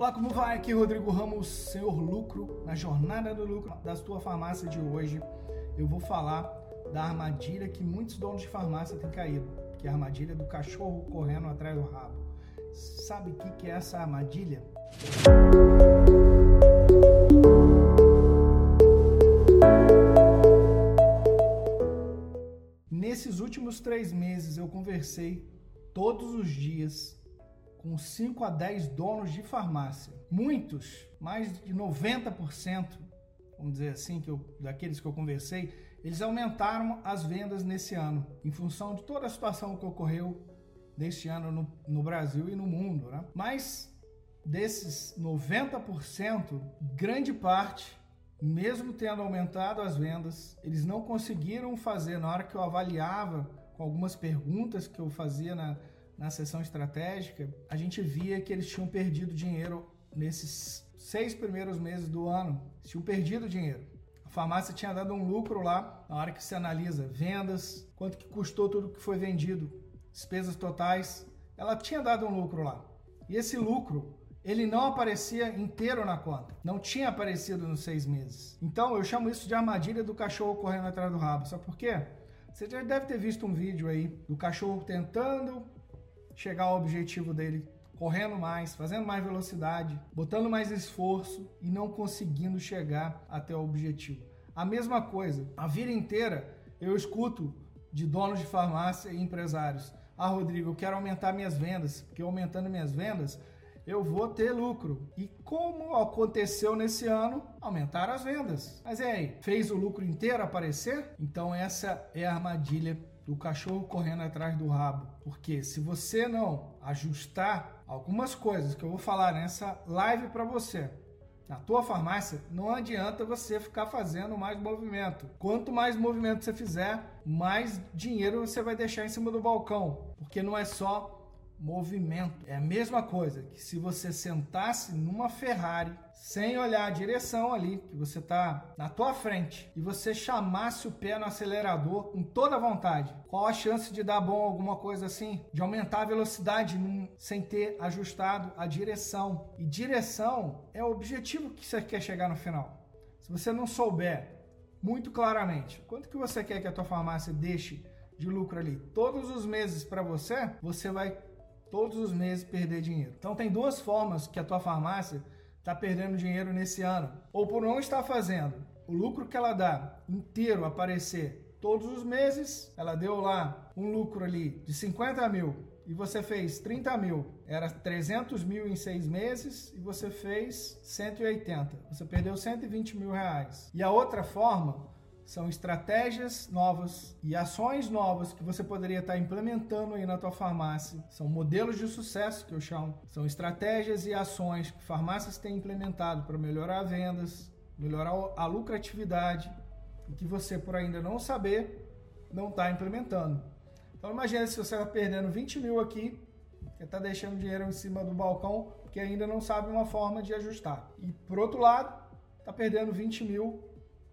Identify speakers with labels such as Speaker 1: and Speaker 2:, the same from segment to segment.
Speaker 1: Olá, como vai? Aqui Rodrigo Ramos, Senhor Lucro, na jornada do lucro da sua farmácia de hoje. Eu vou falar da armadilha que muitos donos de farmácia têm caído, que é a armadilha do cachorro correndo atrás do rabo. Sabe o que é essa armadilha? Nesses últimos três meses eu conversei todos os dias com 5 a 10 donos de farmácia. Muitos, mais de 90%, vamos dizer assim, que eu, daqueles que eu conversei, eles aumentaram as vendas nesse ano, em função de toda a situação que ocorreu neste ano no, no Brasil e no mundo. Né? Mas desses 90%, grande parte, mesmo tendo aumentado as vendas, eles não conseguiram fazer, na hora que eu avaliava, com algumas perguntas que eu fazia na, na sessão estratégica, a gente via que eles tinham perdido dinheiro nesses seis primeiros meses do ano. Eles tinham perdido dinheiro. A farmácia tinha dado um lucro lá, na hora que se analisa vendas, quanto que custou tudo que foi vendido, despesas totais, ela tinha dado um lucro lá. E esse lucro, ele não aparecia inteiro na conta. Não tinha aparecido nos seis meses. Então eu chamo isso de armadilha do cachorro correndo atrás do rabo. Sabe por quê? Você já deve ter visto um vídeo aí do cachorro tentando chegar ao objetivo dele correndo mais, fazendo mais velocidade, botando mais esforço e não conseguindo chegar até o objetivo. A mesma coisa, a vida inteira eu escuto de donos de farmácia e empresários: "Ah, Rodrigo, eu quero aumentar minhas vendas, porque aumentando minhas vendas, eu vou ter lucro. E como aconteceu nesse ano, aumentaram as vendas. Mas e aí, fez o lucro inteiro aparecer? Então essa é a armadilha do cachorro correndo atrás do rabo. Porque se você não ajustar algumas coisas que eu vou falar nessa live para você, na tua farmácia, não adianta você ficar fazendo mais movimento. Quanto mais movimento você fizer, mais dinheiro você vai deixar em cima do balcão, porque não é só movimento. É a mesma coisa que se você sentasse numa Ferrari sem olhar a direção ali, que você está na tua frente, e você chamasse o pé no acelerador com toda a vontade, qual a chance de dar bom alguma coisa assim? De aumentar a velocidade num, sem ter ajustado a direção. E direção é o objetivo que você quer chegar no final. Se você não souber muito claramente quanto que você quer que a tua farmácia deixe de lucro ali todos os meses para você, você vai todos os meses perder dinheiro. Então tem duas formas que a tua farmácia está perdendo dinheiro nesse ano. Ou por não estar fazendo o lucro que ela dá inteiro aparecer todos os meses, ela deu lá um lucro ali de 50 mil e você fez 30 mil, era 300 mil em seis meses e você fez 180. Você perdeu 120 mil reais. E a outra forma são estratégias novas e ações novas que você poderia estar implementando aí na tua farmácia. São modelos de sucesso que eu chamo. São estratégias e ações que farmácias têm implementado para melhorar vendas, melhorar a lucratividade e que você, por ainda não saber, não está implementando. Então imagine se você está perdendo 20 mil aqui, você está deixando dinheiro em cima do balcão porque ainda não sabe uma forma de ajustar. E por outro lado, está perdendo 20 mil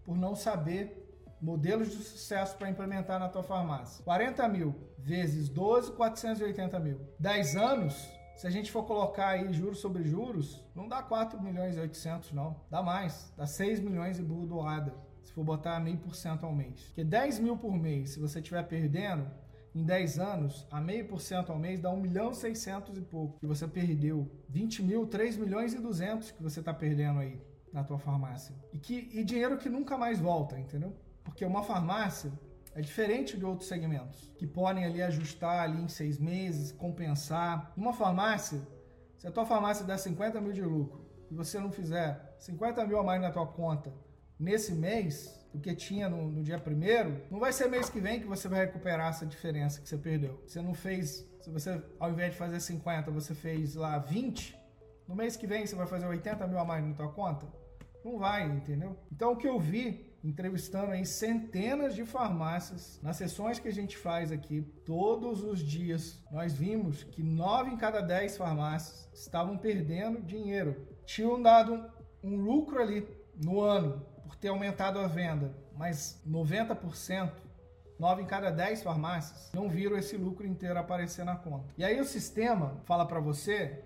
Speaker 1: por não saber modelos de sucesso para implementar na tua farmácia. 40 mil vezes 12, 480 mil. 10 anos, se a gente for colocar aí juros sobre juros, não dá 4 milhões e 800 não, dá mais, dá 6 milhões e burro doada, se for botar meio por cento ao mês. Porque 10 mil por mês, se você estiver perdendo, em 10 anos, a meio por cento ao mês dá 1 milhão e 600 e pouco que você perdeu. 20 mil, 3 milhões e 200 que você está perdendo aí na tua farmácia. E, que, e dinheiro que nunca mais volta, entendeu? Porque uma farmácia é diferente de outros segmentos, que podem ali ajustar ali em seis meses, compensar. Uma farmácia, se a tua farmácia der 50 mil de lucro e você não fizer 50 mil a mais na tua conta nesse mês, do que tinha no, no dia primeiro, não vai ser mês que vem que você vai recuperar essa diferença que você perdeu. Você não fez, se você ao invés de fazer 50, você fez lá 20, no mês que vem você vai fazer 80 mil a mais na tua conta? Não vai, entendeu? Então o que eu vi entrevistando aí centenas de farmácias nas sessões que a gente faz aqui todos os dias. Nós vimos que nove em cada dez farmácias estavam perdendo dinheiro. Tinham dado um lucro ali no ano por ter aumentado a venda, mas 90%, 9 em cada 10 farmácias, não viram esse lucro inteiro aparecer na conta. E aí o sistema fala para você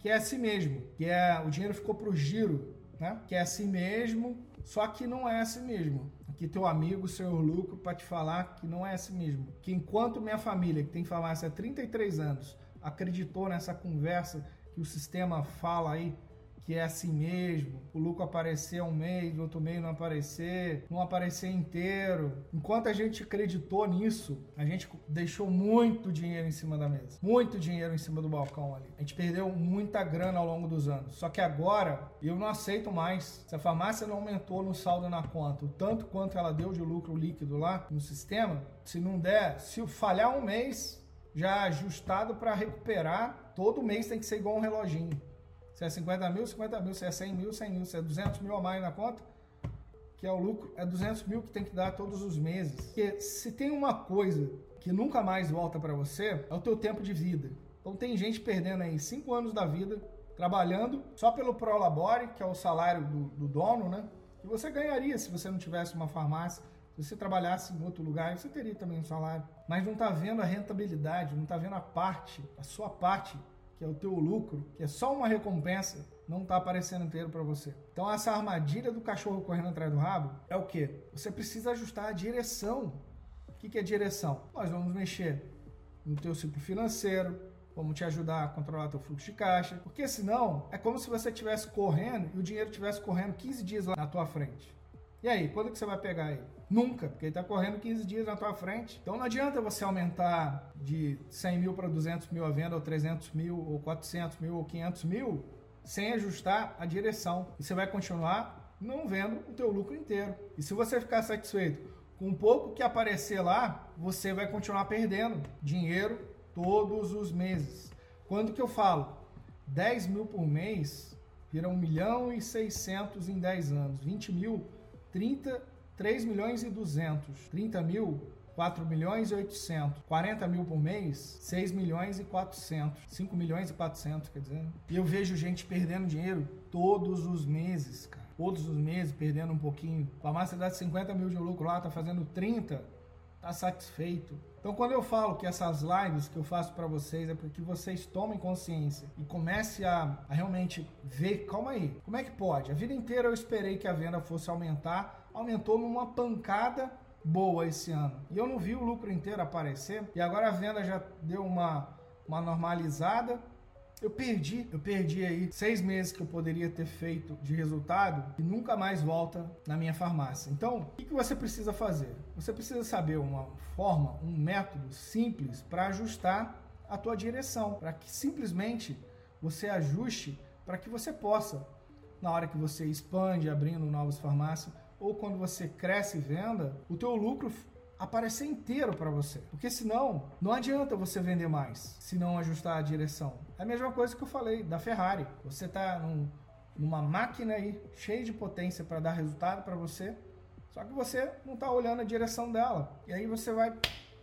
Speaker 1: que é assim mesmo, que é o dinheiro ficou para o giro, né? que é assim mesmo, só que não é assim mesmo. Aqui teu amigo, senhor Lucro, para te falar que não é assim mesmo. Que enquanto minha família, que tem farmácia há 33 anos, acreditou nessa conversa que o sistema fala aí que é assim mesmo, o lucro aparecer um mês, outro mês não aparecer, não aparecer inteiro. Enquanto a gente acreditou nisso, a gente deixou muito dinheiro em cima da mesa, muito dinheiro em cima do balcão ali. A gente perdeu muita grana ao longo dos anos. Só que agora eu não aceito mais. Se a farmácia não aumentou no saldo na conta, o tanto quanto ela deu de lucro líquido lá no sistema, se não der, se falhar um mês, já ajustado para recuperar, todo mês tem que ser igual um reloginho. Se é 50 mil, 50 mil. Se é 100 mil, 100 mil. Se é 200 mil a mais na conta, que é o lucro, é 200 mil que tem que dar todos os meses. Porque se tem uma coisa que nunca mais volta para você, é o teu tempo de vida. Então tem gente perdendo aí 5 anos da vida trabalhando só pelo Prolabore, que é o salário do, do dono, né? Que você ganharia se você não tivesse uma farmácia. Se você trabalhasse em outro lugar, você teria também um salário. Mas não está vendo a rentabilidade, não está vendo a parte, a sua parte que é o teu lucro, que é só uma recompensa, não está aparecendo inteiro para você. Então essa armadilha do cachorro correndo atrás do rabo é o que? Você precisa ajustar a direção. O que, que é direção? Nós vamos mexer no teu ciclo financeiro, vamos te ajudar a controlar teu fluxo de caixa, porque senão é como se você estivesse correndo e o dinheiro estivesse correndo 15 dias lá na tua frente. E aí, quando que você vai pegar ele? Nunca, porque ele está correndo 15 dias na tua frente. Então não adianta você aumentar de 100 mil para 200 mil a venda, ou 300 mil, ou 400 mil, ou 500 mil, sem ajustar a direção. E você vai continuar não vendo o teu lucro inteiro. E se você ficar satisfeito com um pouco que aparecer lá, você vai continuar perdendo dinheiro todos os meses. Quando que eu falo? 10 mil por mês vira 1 milhão e 600 em 10 anos. 20 mil 30, 3 milhões e 200. 30 mil, 4 milhões e 800. 40 mil por mês, 6 milhões e 400. 5 milhões e 400, quer dizer. E eu vejo gente perdendo dinheiro todos os meses, cara. Todos os meses perdendo um pouquinho. A massa dá 50 mil de lucro lá, tá fazendo 30, tá satisfeito. Então, quando eu falo que essas lives que eu faço para vocês é porque vocês tomem consciência e comece a, a, realmente ver, calma aí, como é que pode? A vida inteira eu esperei que a venda fosse aumentar, aumentou numa pancada boa esse ano. E eu não vi o lucro inteiro aparecer, e agora a venda já deu uma, uma normalizada, eu perdi, eu perdi aí seis meses que eu poderia ter feito de resultado e nunca mais volta na minha farmácia. Então, o que você precisa fazer? Você precisa saber uma forma, um método simples para ajustar a tua direção, para que simplesmente você ajuste para que você possa, na hora que você expande, abrindo novas farmácias, ou quando você cresce e venda, o teu lucro aparecer inteiro para você. Porque senão, não adianta você vender mais se não ajustar a direção. É a mesma coisa que eu falei da Ferrari. Você está num, numa máquina aí cheia de potência para dar resultado para você, só que você não está olhando a direção dela. E aí você vai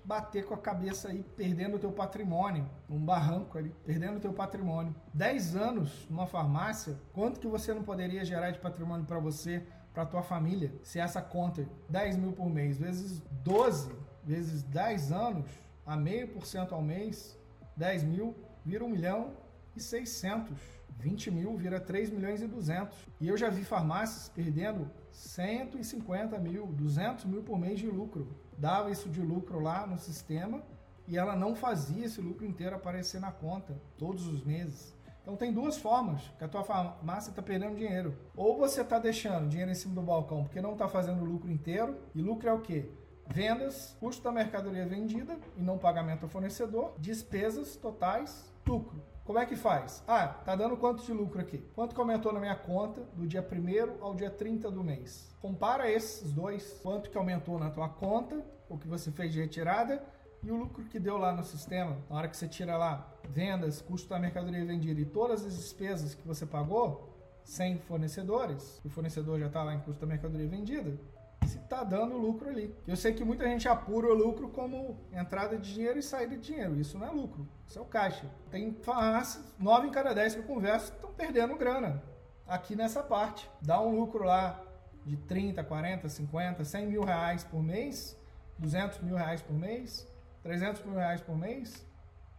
Speaker 1: bater com a cabeça aí, perdendo o teu patrimônio, um barranco ali, perdendo o teu patrimônio. 10 anos numa farmácia, quanto que você não poderia gerar de patrimônio para você para tua família, se essa conta 10 mil por mês vezes 12 vezes 10 anos, a meio por cento ao mês, 10 mil vira 1 milhão e 600. 20 mil vira 3 milhões e 200. E eu já vi farmácias perdendo 150 mil, 200 mil por mês de lucro. Dava isso de lucro lá no sistema e ela não fazia esse lucro inteiro aparecer na conta todos os meses. Então tem duas formas que a tua farmácia está perdendo dinheiro. Ou você está deixando dinheiro em cima do balcão porque não está fazendo lucro inteiro. E lucro é o quê? Vendas, custo da mercadoria vendida e não pagamento ao fornecedor, despesas totais, lucro. Como é que faz? Ah, tá dando quanto de lucro aqui? Quanto aumentou na minha conta do dia 1 ao dia 30 do mês? Compara esses dois, quanto que aumentou na tua conta, o que você fez de retirada e o lucro que deu lá no sistema, na hora que você tira lá vendas, custo da mercadoria vendida e todas as despesas que você pagou, sem fornecedores, o fornecedor já está lá em custo da mercadoria vendida, se está dando lucro ali. Eu sei que muita gente apura o lucro como entrada de dinheiro e saída de dinheiro. Isso não é lucro, isso é o caixa. Tem farmácias, 9 em cada 10 que eu converso, estão perdendo grana aqui nessa parte. Dá um lucro lá de 30, 40, 50, 100 mil reais por mês, 200 mil reais por mês, 300 mil reais por mês,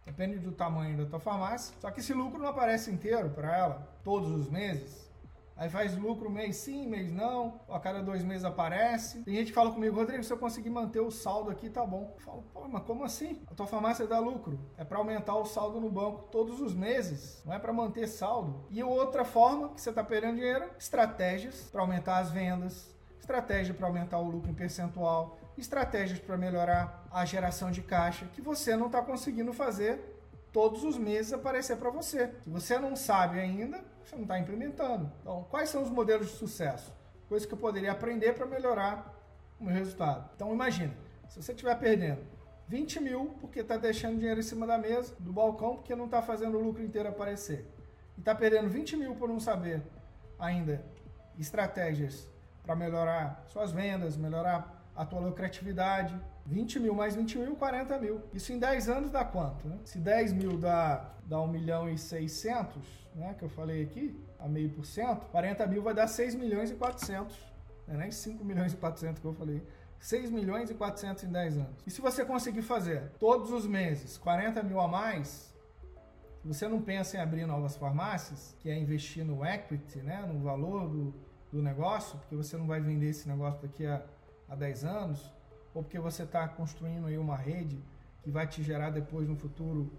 Speaker 1: Depende do tamanho da tua farmácia. Só que esse lucro não aparece inteiro para ela todos os meses. Aí faz lucro mês sim, mês não, a cada dois meses aparece. Tem gente que fala comigo, Rodrigo, se eu conseguir manter o saldo aqui, tá bom. Eu falo, pô, mas como assim? A tua farmácia dá lucro. É para aumentar o saldo no banco todos os meses, não é para manter saldo. E outra forma que você está perdendo dinheiro, estratégias para aumentar as vendas, estratégia para aumentar o lucro em percentual, estratégias para melhorar a geração de caixa, que você não está conseguindo fazer todos os meses aparecer para você. Se você não sabe ainda, você não está implementando. Então, quais são os modelos de sucesso? Coisas que eu poderia aprender para melhorar o meu resultado. Então, imagina, se você estiver perdendo 20 mil porque está deixando dinheiro em cima da mesa, do balcão, porque não está fazendo o lucro inteiro aparecer. E está perdendo 20 mil por não saber ainda estratégias para melhorar suas vendas, melhorar a tua lucratividade. 20 mil mais 20 mil, 40 mil. Isso em 10 anos dá quanto? Né? Se 10 mil dá, dá 1 milhão e 600, né, que eu falei aqui, a meio por cento, 40 mil vai dar 6 milhões e 400. Não é nem 5 milhões e 400 que eu falei. 6 milhões e 400 em 10 anos. E se você conseguir fazer todos os meses 40 mil a mais, você não pensa em abrir novas farmácias, que é investir no equity, né, no valor do, do negócio, porque você não vai vender esse negócio daqui a há 10 anos, ou porque você está construindo aí uma rede que vai te gerar depois no futuro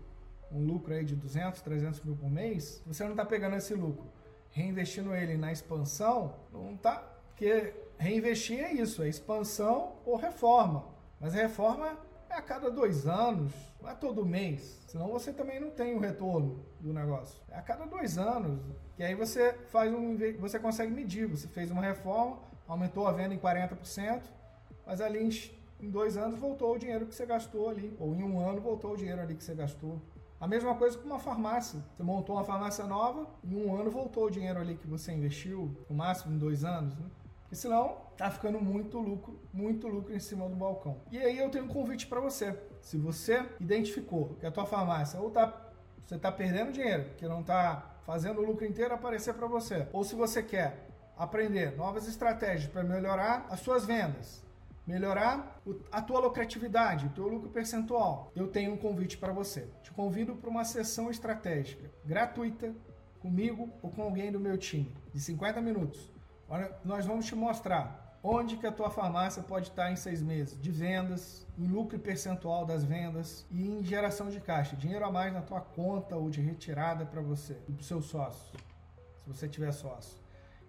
Speaker 1: um lucro aí de 200, 300 mil por mês, você não está pegando esse lucro, reinvestindo ele na expansão, não está, porque reinvestir é isso, é expansão ou reforma, mas a reforma é a cada dois anos, não é todo mês, senão você também não tem o retorno do negócio. É a cada dois anos, que aí você faz um, você consegue medir, você fez uma reforma, aumentou a venda em 40%, mas ali em, dois anos voltou o dinheiro que você gastou ali, ou em um ano voltou o dinheiro ali que você gastou. A mesma coisa com uma farmácia. Você montou uma farmácia nova, em um ano voltou o dinheiro ali que você investiu, no máximo em dois anos, né? Porque senão tá ficando muito lucro, muito lucro em cima do balcão. E aí eu tenho um convite para você. Se você identificou que a tua farmácia ou tá você está perdendo dinheiro, que não está fazendo o lucro inteiro aparecer para você, ou se você quer aprender novas estratégias para melhorar as suas vendas, melhorar a tua lucratividade, o teu lucro percentual, eu tenho um convite para você. Te convido para uma sessão estratégica gratuita comigo ou com alguém do meu time, de 50 minutos. Nós vamos te mostrar onde que a tua farmácia pode estar em seis meses de vendas, em lucro percentual das vendas e em geração de caixa, dinheiro a mais na tua conta ou de retirada para você e para o seu sócio, se você tiver sócio.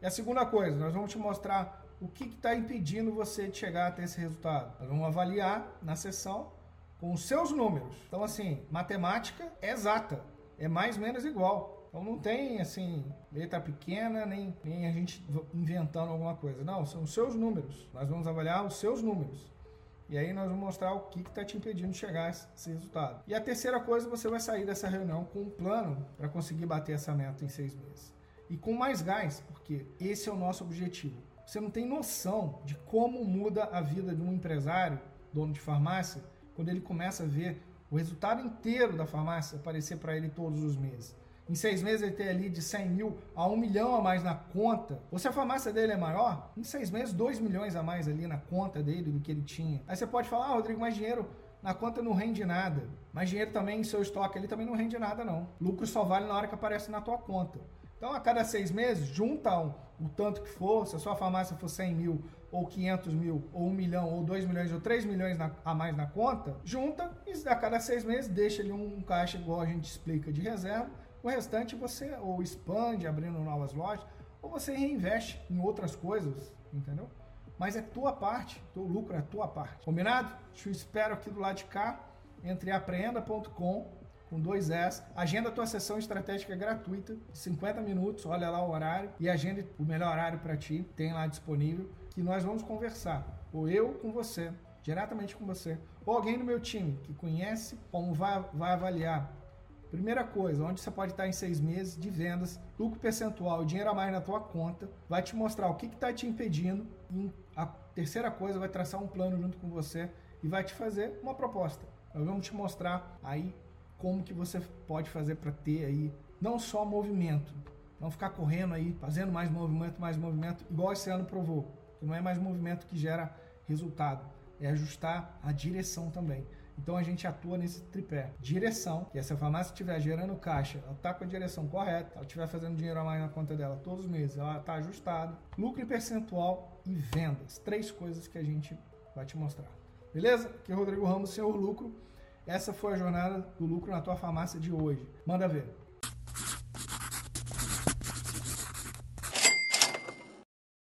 Speaker 1: E a segunda coisa, nós vamos te mostrar o que está impedindo você de chegar até esse resultado. Nós vamos avaliar na sessão com os seus números. Então, assim, matemática é exata, é mais menos igual. Então não tem assim, letra pequena, nem, nem a gente inventando alguma coisa. Não, são os seus números. Nós vamos avaliar os seus números. E aí nós vamos mostrar o que está te impedindo de chegar a esse resultado. E a terceira coisa, você vai sair dessa reunião com um plano para conseguir bater essa meta em seis meses e com mais gás, porque esse é o nosso objetivo. Você não tem noção de como muda a vida de um empresário, dono de farmácia, quando ele começa a ver o resultado inteiro da farmácia aparecer para ele todos os meses. Em seis meses ele tem ali de 100 mil a 1 milhão a mais na conta. Ou se a farmácia dele é maior, em seis meses 2 milhões a mais ali na conta dele do que ele tinha. Aí você pode falar, ah, Rodrigo, mais dinheiro na conta não rende nada. Mais dinheiro também em seu estoque ali também não rende nada não. Lucro só vale na hora que aparece na tua conta. Então, a cada seis meses, junta um, o tanto que for, se a sua farmácia for 100 mil, ou 500 mil, ou 1 milhão, ou 2 milhões, ou 3 milhões na, a mais na conta, junta e a cada seis meses deixa ali um, um caixa, igual a gente explica, de reserva. O restante você ou expande, abrindo novas lojas, ou você reinveste em outras coisas, entendeu? Mas é tua parte, teu lucro é tua parte. Combinado? Te espero aqui do lado de cá, entre apreenda.com com dois S. Agenda a tua sessão estratégica gratuita, 50 minutos, olha lá o horário e agenda o melhor horário para ti, tem lá disponível, que nós vamos conversar, ou eu com você, diretamente com você, ou alguém do meu time que conhece como vai, vai avaliar. Primeira coisa, onde você pode estar em seis meses de vendas, lucro percentual, dinheiro a mais na tua conta, vai te mostrar o que está te impedindo. E a terceira coisa, vai traçar um plano junto com você e vai te fazer uma proposta. Nós vamos te mostrar aí como que você pode fazer para ter aí não só movimento, não ficar correndo aí, fazendo mais movimento, mais movimento, igual esse ano provou, que não é mais movimento que gera resultado, é ajustar a direção também. Então a gente atua nesse tripé. Direção, que se a farmácia estiver gerando caixa, ela está com a direção correta, ela estiver fazendo dinheiro a mais na conta dela todos os meses, ela está ajustada. Lucro em percentual e vendas. Três coisas que a gente vai te mostrar. Beleza? Aqui é Rodrigo Ramos, Senhor Lucro. Essa foi a jornada do lucro na tua farmácia de hoje. Manda ver.